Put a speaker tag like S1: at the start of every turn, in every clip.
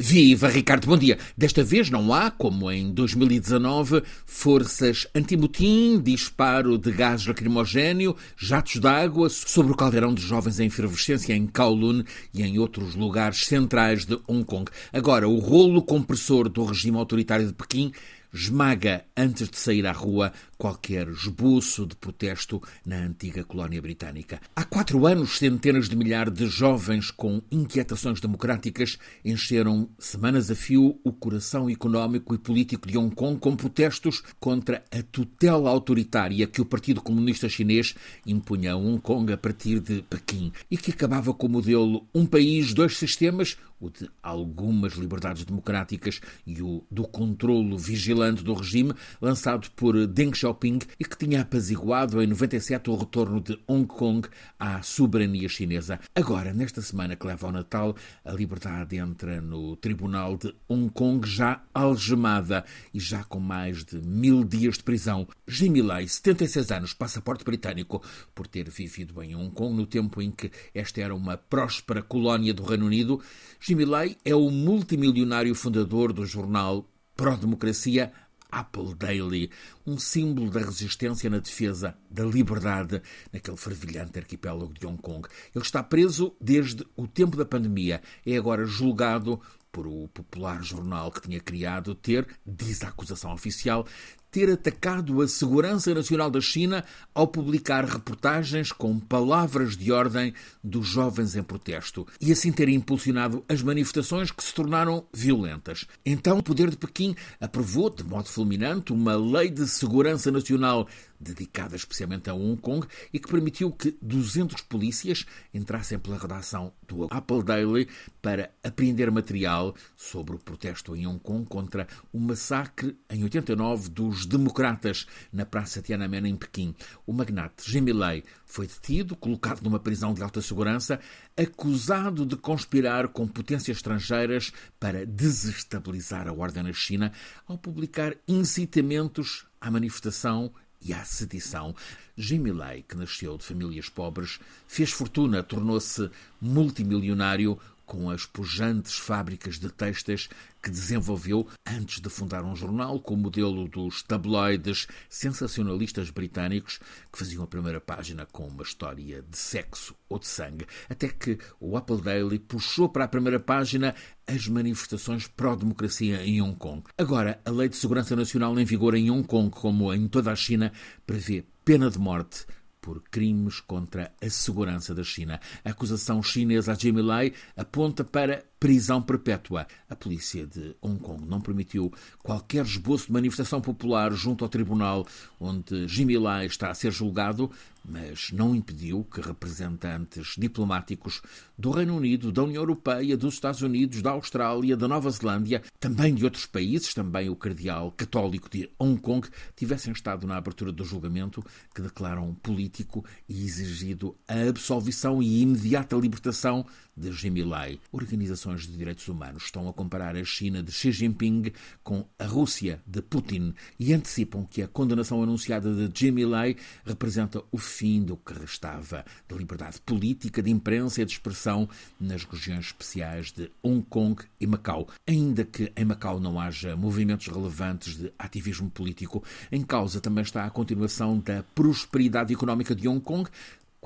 S1: Viva Ricardo, bom dia. Desta vez não há, como em 2019, forças anti-motim, disparo de gás lacrimogéneo, jatos de água sobre o caldeirão de jovens em efervescência em Kowloon e em outros lugares centrais de Hong Kong. Agora, o rolo compressor do regime autoritário de Pequim esmaga antes de sair à rua qualquer esboço de protesto na antiga colónia britânica. Há quatro anos, centenas de milhares de jovens com inquietações democráticas encheram semanas a fio o coração económico e político de Hong Kong com protestos contra a tutela autoritária que o Partido Comunista Chinês impunha a Hong Kong a partir de Pequim e que acabava com o modelo um país, dois sistemas, o de algumas liberdades democráticas e o do controlo vigilante do regime, lançado por Deng Xiaoping e que tinha apaziguado em 97 o retorno de Hong Kong à soberania chinesa. Agora, nesta semana que leva ao Natal, a liberdade entra no Tribunal de Hong Kong já algemada e já com mais de mil dias de prisão. Jimmy Lai, 76 anos, passaporte britânico, por ter vivido em Hong Kong no tempo em que esta era uma próspera colónia do Reino Unido. Jimmy Lai é o multimilionário fundador do jornal pró-democracia Apple Daily, um símbolo da resistência na defesa da liberdade naquele fervilhante arquipélago de Hong Kong. Ele está preso desde o tempo da pandemia. É agora julgado por o popular jornal que tinha criado ter, diz a acusação oficial, ter atacado a segurança nacional da China ao publicar reportagens com palavras de ordem dos jovens em protesto e assim ter impulsionado as manifestações que se tornaram violentas. Então, o poder de Pequim aprovou, de modo fulminante, uma lei de segurança nacional dedicada especialmente a Hong Kong e que permitiu que 200 polícias entrassem pela redação do Apple Daily para apreender material sobre o protesto em Hong Kong contra o massacre em 89 dos democratas na Praça Tiananmen em Pequim. O magnate Jimmy Lai foi detido, colocado numa prisão de alta segurança, acusado de conspirar com potências estrangeiras para desestabilizar a ordem na China ao publicar incitamentos à manifestação e à sedição. Jimmy Lai, que nasceu de famílias pobres, fez fortuna, tornou-se multimilionário com as pujantes fábricas de textas que desenvolveu antes de fundar um jornal com o modelo dos tabloides sensacionalistas britânicos que faziam a primeira página com uma história de sexo ou de sangue, até que o Apple Daily puxou para a primeira página as manifestações pró-democracia em Hong Kong. Agora, a Lei de Segurança Nacional em vigor em Hong Kong, como em toda a China, prevê pena de morte por crimes contra a segurança da China. A acusação chinesa a Jimmy Lai aponta para prisão perpétua. A polícia de Hong Kong não permitiu qualquer esboço de manifestação popular junto ao tribunal onde Jimmy Lai está a ser julgado, mas não impediu que representantes diplomáticos do Reino Unido, da União Europeia, dos Estados Unidos, da Austrália, da Nova Zelândia, também de outros países, também o cardeal católico de Hong Kong, tivessem estado na abertura do julgamento que declaram político e exigido a absolvição e imediata libertação de Jimmy Lai. Organizações de direitos humanos estão a comparar a China de Xi Jinping com a Rússia de Putin e antecipam que a condenação anunciada de Jimmy Lai representa o fim do que restava de liberdade política, de imprensa e de expressão nas regiões especiais de Hong Kong e Macau. Ainda que em Macau não haja movimentos relevantes de ativismo político, em causa também está a continuação da prosperidade económica de Hong Kong,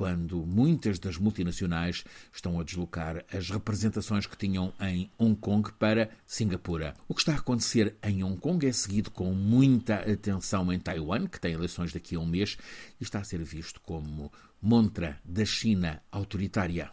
S1: quando muitas das multinacionais estão a deslocar as representações que tinham em Hong Kong para Singapura. O que está a acontecer em Hong Kong é seguido com muita atenção em Taiwan, que tem eleições daqui a um mês, e está a ser visto como montra da China autoritária.